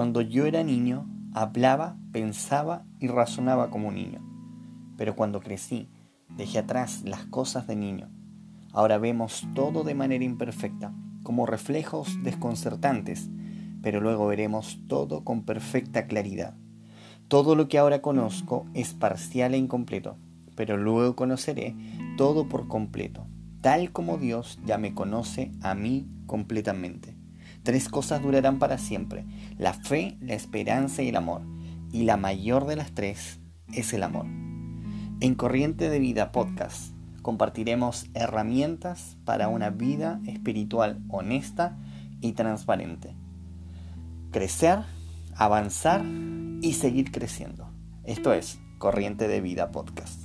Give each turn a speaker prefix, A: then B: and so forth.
A: Cuando yo era niño, hablaba, pensaba y razonaba como un niño. Pero cuando crecí, dejé atrás las cosas de niño. Ahora vemos todo de manera imperfecta, como reflejos desconcertantes, pero luego veremos todo con perfecta claridad. Todo lo que ahora conozco es parcial e incompleto, pero luego conoceré todo por completo, tal como Dios ya me conoce a mí completamente. Tres cosas durarán para siempre, la fe, la esperanza y el amor, y la mayor de las tres es el amor. En Corriente de Vida Podcast compartiremos herramientas para una vida espiritual honesta y transparente. Crecer, avanzar y seguir creciendo. Esto es Corriente de Vida Podcast.